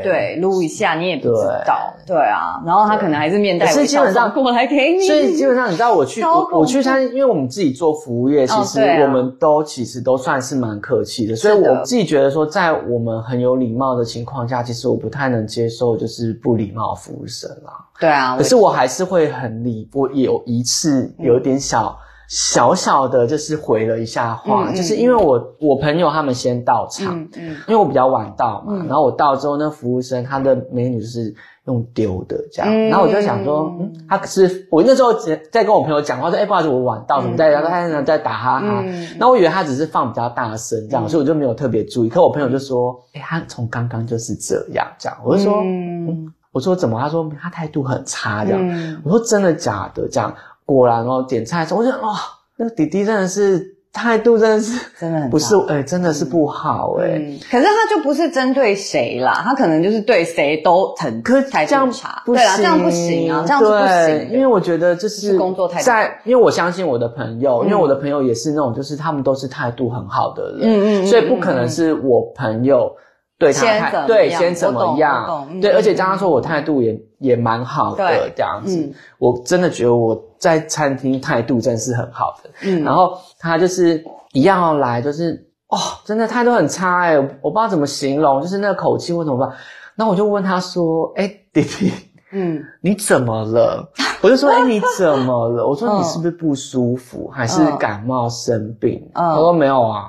对，撸一下你也不知道，对啊。然后他可能还是面带微笑过来给你。所以基本上你知道，我去我我去餐厅，因为我们自己做服务业，其实我们都其实都算是蛮客气的。所以我自己觉得说，在我们很有礼貌的情况下，其实我不太能接受就是不礼貌服务生啦。对啊，可是我还是会很理。我有一次有点小小小的就是回了一下话，就是因为我我朋友他们先到场，嗯，因为我比较晚到嘛，然后我到之后，那服务生他的美女就是用丢的这样，然后我就想说，嗯，他是我那时候在在跟我朋友讲话说，哎，不好意思，我晚到，什么在他在在打哈哈，那我以为他只是放比较大声这样，所以我就没有特别注意，可我朋友就说，哎，他从刚刚就是这样这样，我就说，嗯，我说怎么？他说他态度很差这样，我说真的假的这样。果然哦，点菜的时候，我就哇，那个弟弟真的是态度真的是 真的很不是哎，真的是不好哎。可是他就不是针对谁啦，他可能就是对谁都很可态度差。对啊，这样不行啊，这样是不行。因为我觉得这是工作态度。在，因为我相信我的朋友，因为我的朋友也是那种，就是他们都是态度很好的人，嗯嗯，所以不可能是我朋友。对他对先怎么样？对，而且刚刚说我态度也也蛮好的这样子，我真的觉得我在餐厅态度真是很好的。嗯，然后他就是一样要来，就是哦，真的态度很差哎，我不知道怎么形容，就是那个口气或怎么办。那我就问他说：“哎，弟弟，嗯，你怎么了？”我就说：“哎，你怎么了？”我说：“你是不是不舒服，还是感冒生病？”他说：“没有啊。”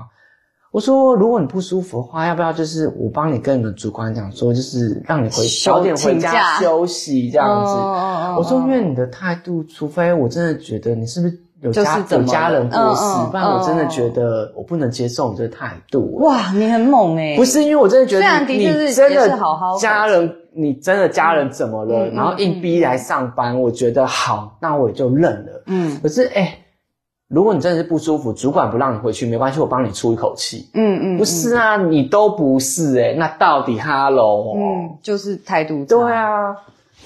我说，如果你不舒服的话，要不要就是我帮你跟你的主管讲说，就是让你回早点回家休息这样子。我说，因为你的态度，除非我真的觉得你是不是有家有家人过世，不然我真的觉得我不能接受你这个态度。哇，你很猛哎！不是因为我真的觉得你真的好好家人，你真的家人怎么了？然后硬逼来上班，我觉得好，那我也就认了。嗯，可是哎。如果你真的是不舒服，主管不让你回去，没关系，我帮你出一口气。嗯嗯，不是啊，你都不是哎，那到底哈喽？嗯，就是态度对啊，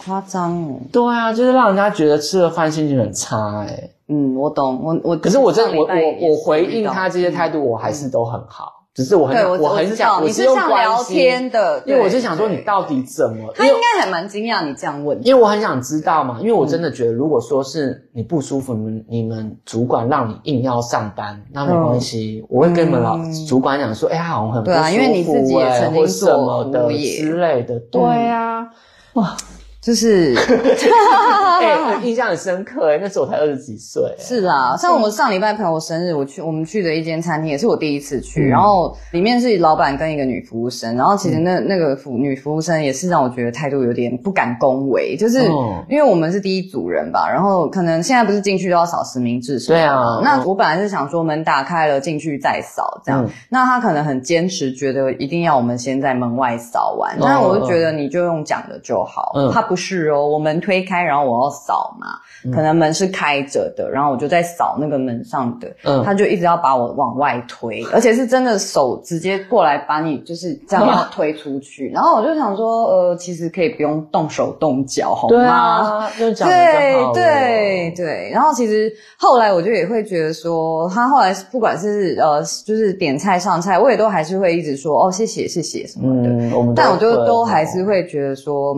夸张哦。对啊，就是让人家觉得吃了饭心情很差哎。嗯，我懂，我我可是我真的我我我回应他这些态度，我还是都很好。只是我很我很想，你是用聊天的，因为我就想说你到底怎么？他应该还蛮惊讶你这样问，因为我很想知道嘛，因为我真的觉得，如果说是你不舒服，你们你们主管让你硬要上班，那没关系，我会跟你们老主管讲说，哎，好像很不舒服，因为你自己也曾经做的之类的，对啊，哇。就是，哎，印象很深刻哎，那时候我才二十几岁。是啊，像我们上礼拜朋友生日，我去我们去的一间餐厅，也是我第一次去。然后里面是老板跟一个女服务生，然后其实那那个服女服务生也是让我觉得态度有点不敢恭维，就是因为我们是第一组人吧，然后可能现在不是进去都要扫实名制，对啊。那我本来是想说门打开了进去再扫这样，那他可能很坚持，觉得一定要我们先在门外扫完。那我就觉得你就用讲的就好，他。不是哦，我门推开，然后我要扫嘛，可能门是开着的，然后我就在扫那个门上的，他就一直要把我往外推，而且是真的手直接过来把你就是这样要推出去，然后我就想说，呃，其实可以不用动手动脚，好吗？对对对对，然后其实后来我就也会觉得说，他后来不管是呃，就是点菜上菜，我也都还是会一直说哦，谢谢谢谢什么的，但我就都还是会觉得说。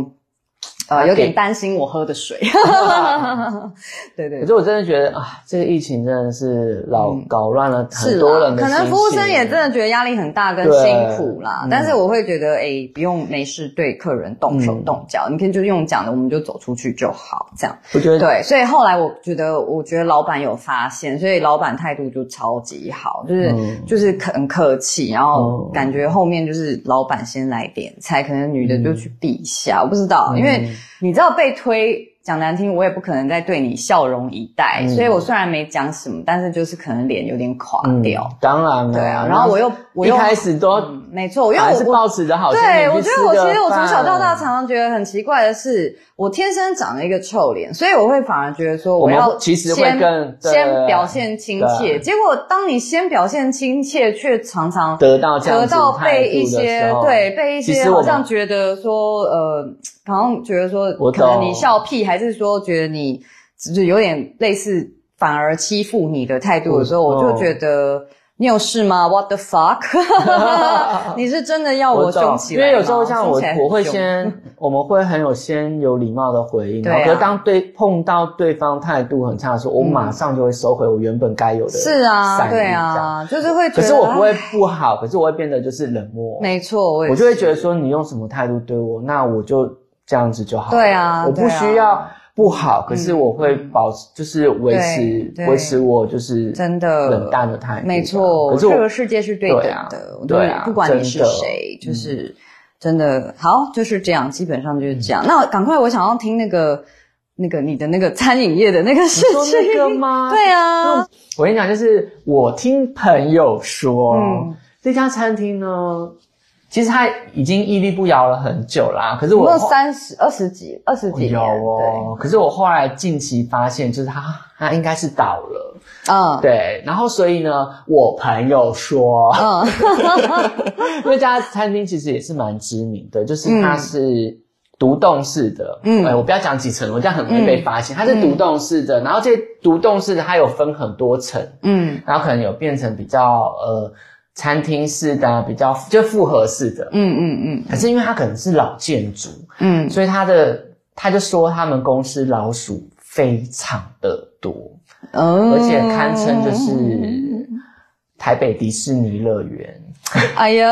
呃，有点担心我喝的水，对对。可是我真的觉得啊，这个疫情真的是老搞乱了很多人的可能服务生也真的觉得压力很大跟辛苦啦。但是我会觉得，哎，不用没事对客人动手动脚，你可以就用讲的，我们就走出去就好，这样。我觉得对。所以后来我觉得，我觉得老板有发现，所以老板态度就超级好，就是就是很客气，然后感觉后面就是老板先来点菜，可能女的就去避一下，我不知道，因为。你知道被推讲难听，我也不可能再对你笑容以待，所以我虽然没讲什么，但是就是可能脸有点垮掉。当然了，对啊。然后我又我一开始都没错，因为我是抱持着好心。对，我觉得我其实我从小到大常常觉得很奇怪的是，我天生长了一个臭脸，所以我会反而觉得说我要其实会更先表现亲切。结果当你先表现亲切，却常常得到得到被一些对被一些好像觉得说呃。好像觉得说，可能你笑屁，还是说觉得你就是有点类似反而欺负你的态度的时候，我就觉得你有事吗？What the fuck？你是真的要我凶起来因为有时候像我，我会先，我们会很有先有礼貌的回应，可是当对碰到对方态度很差的时候，我马上就会收回我原本该有的。是啊，对啊，就是会。可是我不会不好，可是我会变得就是冷漠。没错，我就会觉得说，你用什么态度对我，那我就。这样子就好。对啊，我不需要不好，可是我会保持，就是维持维持我就是真的。冷淡的态度。没错，这个世界是对等的，对啊，不管你是谁，就是真的好，就是这样，基本上就是这样。那赶快，我想要听那个那个你的那个餐饮业的那个事情。吗？对啊，我跟你讲，就是我听朋友说，这家餐厅呢。其实他已经屹立不摇了很久啦，可是我三十二十几二十几有哦。可是我后来近期发现，就是他他应该是倒了，嗯，对。然后所以呢，我朋友说，嗯，那家餐厅其实也是蛮知名的，就是它是独栋式的，嗯，哎，我不要讲几层，我这样很容易被发现。它是独栋式的，然后这独栋式的它有分很多层，嗯，然后可能有变成比较呃。餐厅式的比较就复合式的，嗯嗯嗯，可是因为它可能是老建筑，嗯，所以他的他就说他们公司老鼠非常的多，哦，而且堪称就是台北迪士尼乐园。哎呦，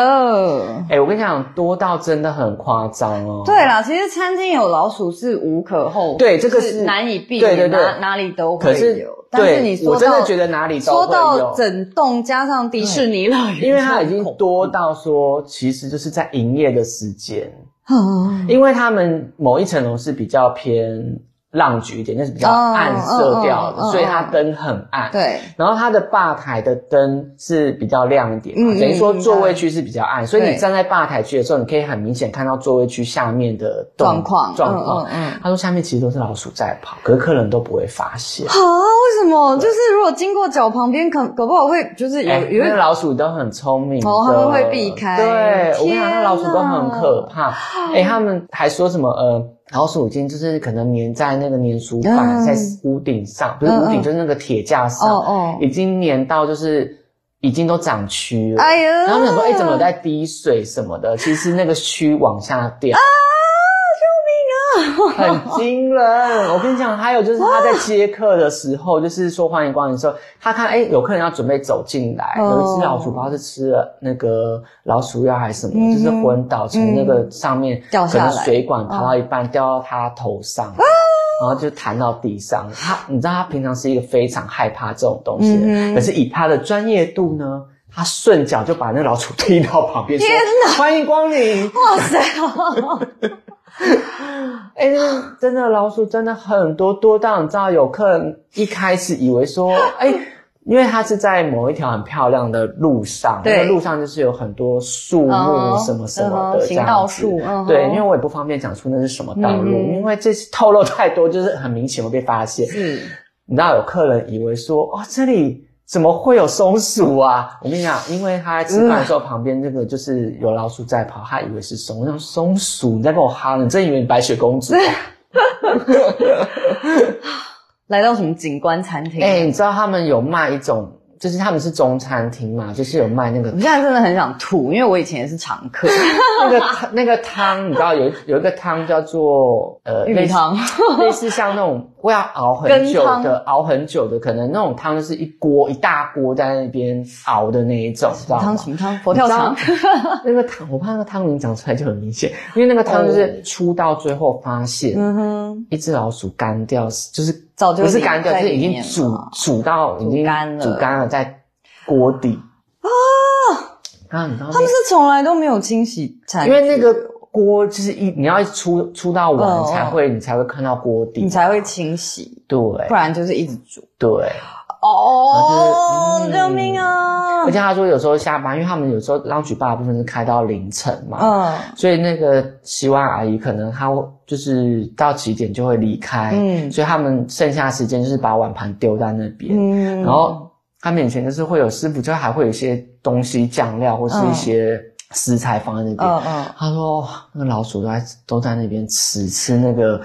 哎，我跟你讲，多到真的很夸张哦。对啦，其实餐厅有老鼠是无可厚非，对，这个是难以避免，哪哪里都会有。但是你我真的觉得哪里都说到整栋加上迪士尼乐园，因为它已经多到说，其实就是在营业的时间，因为他们某一层楼是比较偏。浪局一点，那是比较暗色调的，所以它灯很暗。对，然后它的吧台的灯是比较亮一点，等于说座位区是比较暗，所以你站在吧台区的时候，你可以很明显看到座位区下面的状况。状况，嗯，他说下面其实都是老鼠在跑，可是客人都不会发现。啊？为什么？就是如果经过脚旁边，可搞不好会就是有有为老鼠都很聪明，哦，他们会避开。对，我跟你讲，那老鼠都很可怕。哎，他们还说什么？呃。老鼠已经就是可能粘在那个粘鼠板，在屋顶上，不是屋顶，就是那个铁架上，哦哦，已经粘到就是已经都长蛆了。哎呀，然后想说，哎，怎么在滴水什么的？其实那个蛆往下掉。很惊人，我跟你讲，还有就是他在接客的时候，就是说欢迎光临的时候，他看哎有客人要准备走进来，有一只老鼠，不知道是吃了那个老鼠药还是什么，就是昏倒从那个上面掉下来，水管爬到一半掉到他头上，然后就弹到地上。他你知道他平常是一个非常害怕这种东西的，可是以他的专业度呢，他顺脚就把那老鼠推到旁边，天哪，欢迎光临，哇塞！哎，真的老鼠真的很多，多到你知道，有客人一开始以为说，哎，因为他是在某一条很漂亮的路上，那个路上就是有很多树木什么什么的，行道树，对，因为我也不方便讲出那是什么道路，因为这透露太多，就是很明显会被发现。嗯，你知道有客人以为说，哦，这里。怎么会有松鼠啊？我跟你讲，因为他在吃饭的时候，旁边这个就是有老鼠在跑，他以为是松。我讲松鼠，你在跟我哈？你真以为你白雪公主？来到什么景观餐厅？哎，你知道他们有卖一种。就是他们是中餐厅嘛，就是有卖那个。我现在真的很想吐，因为我以前也是常客。那个，那个汤，你知道有有一个汤叫做呃玉米汤，类似像那种我要熬很久的，熬很久的，可能那种汤就是一锅一大锅在那边熬的那一种，知道吗？汤什么汤？佛跳墙。那个汤，我怕那个汤名讲出来就很明显，因为那个汤就是出到最后发现，嗯哼一只老鼠干掉，就是。不是干掉，就是已经煮煮到已经干了，煮干了在锅底。啊！啊，他们是从来都没有清洗，因为那个锅就是一你要出出到碗才会，你才会看到锅底，你才会清洗，对，不然就是一直煮，对。哦，救命啊！而且他说有时候下班，因为他们有时候 lunch bar 部分是开到凌晨嘛，嗯，所以那个洗碗阿姨可能她就是到几点就会离开，嗯，所以他们剩下时间就是把碗盘丢在那边，嗯，然后他面前就是会有师傅，就还会有一些东西酱料或是一些。食材放在那边，嗯嗯，他说那个老鼠都在都在那边吃吃那个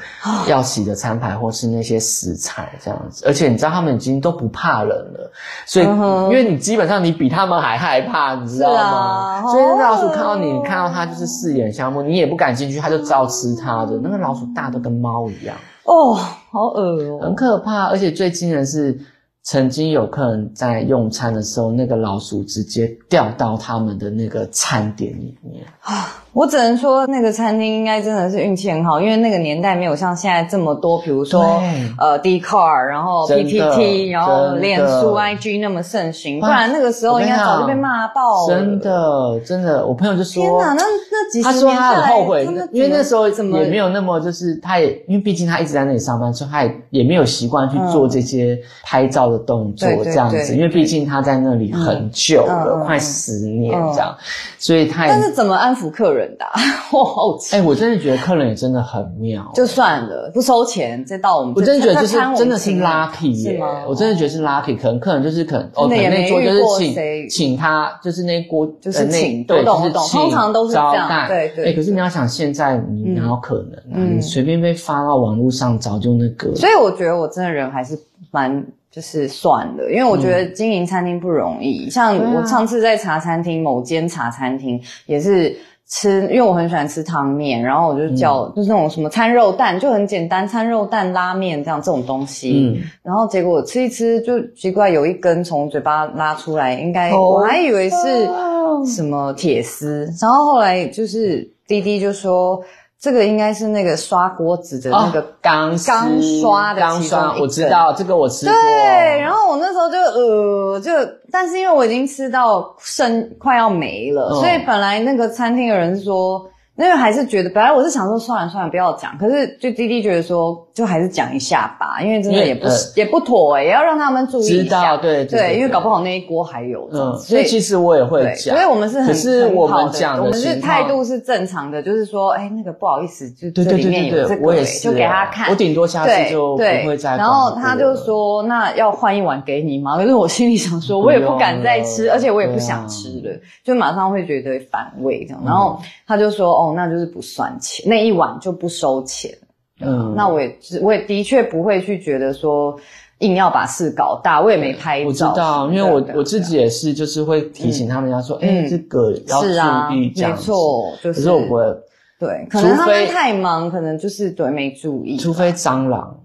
要洗的餐牌或是那些食材这样子，而且你知道他们已经都不怕人了，所以因为你基本上你比他们还害怕，你知道吗？所以那老鼠看到你看到它就是四眼相目，你也不敢进去，它就照吃它的。那个老鼠大的跟猫一样，哦，好恶哦，很可怕，而且最惊人是。曾经有客人在用餐的时候，那个老鼠直接掉到他们的那个餐点里面啊！我只能说那个餐厅应该真的是运气很好，因为那个年代没有像现在这么多，比如说呃 d c a r 然后 PTT，然后脸书 IG 那么盛行，不然那个时候应该早就被骂爆了。真的，真的，我朋友就说，天哪，那那几他说他很后悔，因为那时候也没有那么就是他也因为毕竟他一直在那里上班，所以他也也没有习惯去做这些拍照的动作这样子，因为毕竟他在那里很久了，快十年这样，所以他但是怎么安抚客人的？我好哎，我真的觉得客人也真的很妙，就算了，不收钱，再到我们我真的觉得就是真的是 lucky 耶，我真的觉得是 lucky，可能客人就是可能哦，那桌就是请请他就是那锅就是请，对，就是通常都是这样，对对。哎，可是你要想现在你哪有可能啊？你随便被发到网络上，早就那个。所以我觉得我真的人还是蛮。就是算了，因为我觉得经营餐厅不容易。像我上次在茶餐厅某间茶餐厅也是吃，因为我很喜欢吃汤面，然后我就叫就是那种什么餐肉蛋，就很简单，餐肉蛋拉面这样这种东西。嗯，然后结果吃一吃就奇怪，有一根从嘴巴拉出来，应该我还以为是什么铁丝，然后后来就是滴滴就说。这个应该是那个刷锅子的那个钢钢刷的钢刷，我知道这个我吃过。对，然后我那时候就呃就，但是因为我已经吃到剩快要没了，所以本来那个餐厅的人说。那个还是觉得，本来我是想说算了算了，不要讲。可是就滴滴觉得说，就还是讲一下吧，因为真的也不也不妥哎，也要让他们注意一下。对对，因为搞不好那一锅还有。嗯，所以其实我也会讲。所以我们是很，可是我们讲的，我们是态度是正常的，就是说，哎，那个不好意思，就这里面有这个，就给他看。我顶多下次就不会再。然后他就说，那要换一碗给你吗？可是我心里想说，我也不敢再吃，而且我也不想吃了，就马上会觉得反胃这样。然后他就说，哦，那就是不算。钱那一晚就不收钱，嗯，那我也我也的确不会去觉得说硬要把事搞大，我也没拍照。我知道，因为我我自己也是，就是会提醒他们要说，哎，这个要注意，没错，就是。可是我不会，对，可能他们太忙，可能就是对没注意。除非蟑螂，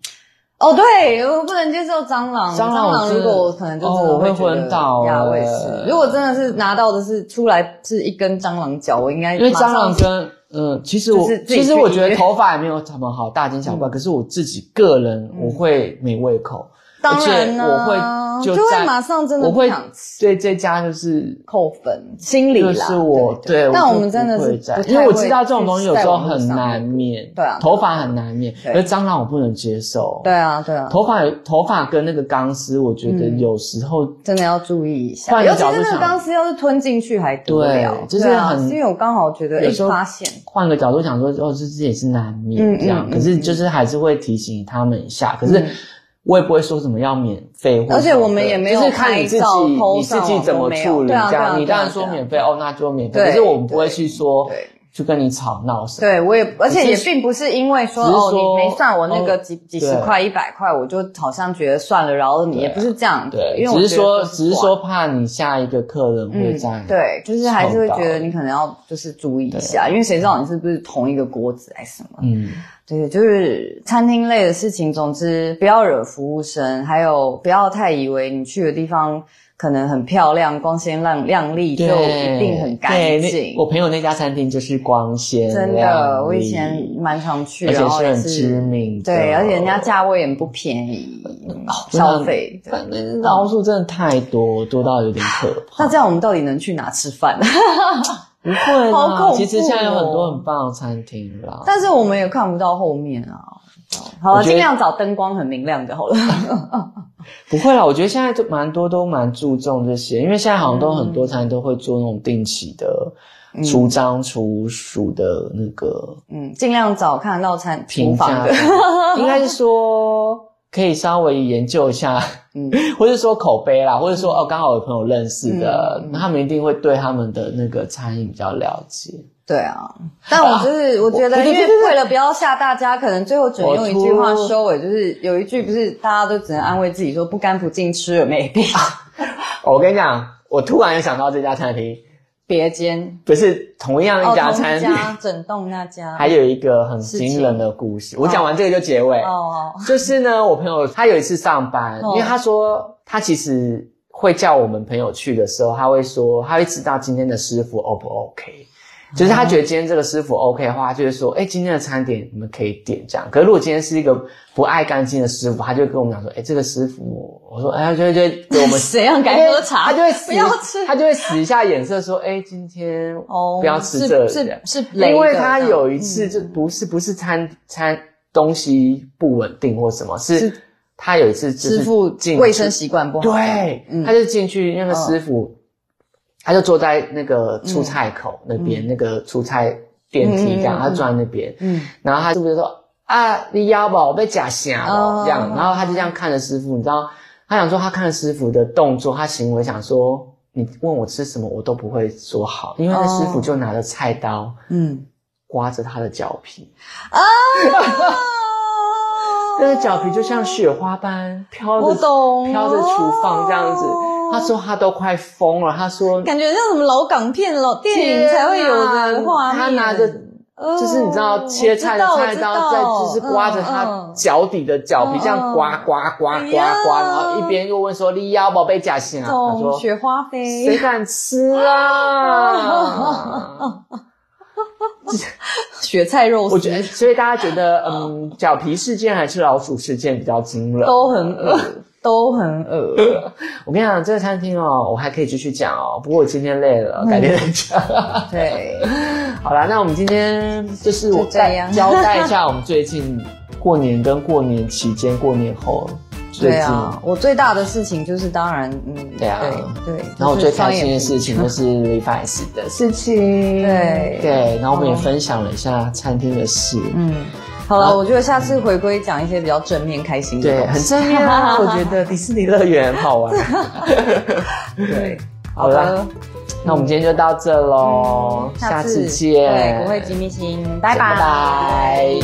哦，对我不能接受蟑螂，蟑螂如果我可能就是我会昏倒。我也是，如果真的是拿到的是出来是一根蟑螂脚，我应该因为蟑螂跟。嗯，其实我其实我觉得头发也没有什么好大惊小怪，可是我自己个人我会没胃口。当然会就会马上真的我会对这家就是扣分，心理啦。是我对，但我们真的是因为我知道这种东西有时候很难免，对啊，头发很难免，而蟑螂我不能接受。对啊，对啊，头发头发跟那个钢丝，我觉得有时候真的要注意一下，尤其是那个钢丝要是吞进去还得了，就是很，因为我刚好觉得有时候发现，换个角度想说，哦，这这也是难免这样，可是就是还是会提醒他们一下，可是。我也不会说什么要免费，而且我们也没有就是看你自己，你自己怎么处理这样。你当然说免费哦，那就免费。可是我们不会去说，去跟你吵闹什么。对，我也，而且也并不是因为说哦，你没算我那个几几十块、一百块，我就好像觉得算了，然后你，也不是这样。对，因为只是说，只是说怕你下一个客人会在。对，就是还是会觉得你可能要就是注意一下，因为谁知道你是不是同一个锅子还是什么？嗯。对，就是餐厅类的事情。总之，不要惹服务生，还有不要太以为你去的地方可能很漂亮、光鲜亮亮丽，就一定很干净。我朋友那家餐厅就是光鲜，真的，我以前蛮常去，而且是很知名。对，而且人家价位也不便宜，消费。招数真的太多，多到有点可怕。那这样我们到底能去哪吃饭？不会啦，其实现在有很多很棒的餐厅啦。但是我们也看不到后面啊。好了，尽量找灯光很明亮的好了。不会啦，我觉得现在都蛮多都蛮注重这些，因为现在好像都很多餐厅都会做那种定期的出张出属的那个。嗯，尽量找看得到餐厨房的，应该是说。可以稍微研究一下，嗯，或者说口碑啦，或者说哦，刚好有朋友认识的，他们一定会对他们的那个餐饮比较了解。对啊，但我就是我觉得，因为为了不要吓大家，可能最后只能用一句话 收尾，就是有一句不是大家都只能安慰自己说不干不净吃了没必。我跟你讲，我突然想到这家餐厅。别间。不是同样一家餐。厅，整栋那家。还有一个很惊人的故事。我讲完这个就结尾。哦，就是呢，我朋友他有一次上班，因为他说他其实会叫我们朋友去的时候，他会说他会知道今天的师傅 O 不 OK，就是他觉得今天这个师傅 OK 的话，就是说，哎，今天的餐点你们可以点这样。可是如果今天是一个不爱干净的师傅，他就跟我们讲说，哎，这个师傅，我说，哎，就就给我们 怎样改喝茶，他就会不要吃，他就会使一下眼色说，哎，今天哦不要吃这，是是，因为他有一次就不是不是餐餐东西不稳定或什么，是他有一次师傅进卫生习惯不好，对，他就进去那个师傅。他就坐在那个出菜口那边，那个出菜电梯这样，他坐在那边，嗯，然后他是不是说啊，你腰吧，我被夹瞎了这样，然后他就这样看着师傅，你知道，他想说他看师傅的动作，他行为想说，你问我吃什么，我都不会说好，因为那师傅就拿着菜刀，嗯，刮着他的脚皮啊，那个脚皮就像雪花般飘着飘着厨房这样子。他说他都快疯了，他说感觉像什么老港片、老电影才会有的画面。他拿着，就是你知道切菜的菜刀，在就是刮着他脚底的脚皮，这样刮刮刮刮刮，然后一边又问说：“你要宝贝假心啊？”他说：“雪花飞，谁敢吃啊？” 雪菜肉丝，我觉得，所以大家觉得，嗯，脚皮事件还是老鼠事件比较惊人，都很恶。都很恶 我跟你讲，这个餐厅哦，我还可以继续讲哦。不过我今天累了，改天再讲。对，好啦，那我们今天就是我再交代一下我们最近过年跟过年期间、过年后。对啊，我最大的事情就是，当然，嗯，对啊，对对。然后我最开心的事情就是 Levi's 的事情。对对，然后我们也分享了一下餐厅的事。嗯。好了，我觉得下次回归讲一些比较正面、开心的。对，很正面啊！我觉得迪士尼乐园好玩。对，好了，那我们今天就到这喽，下次见。对，我会吉米星，拜拜。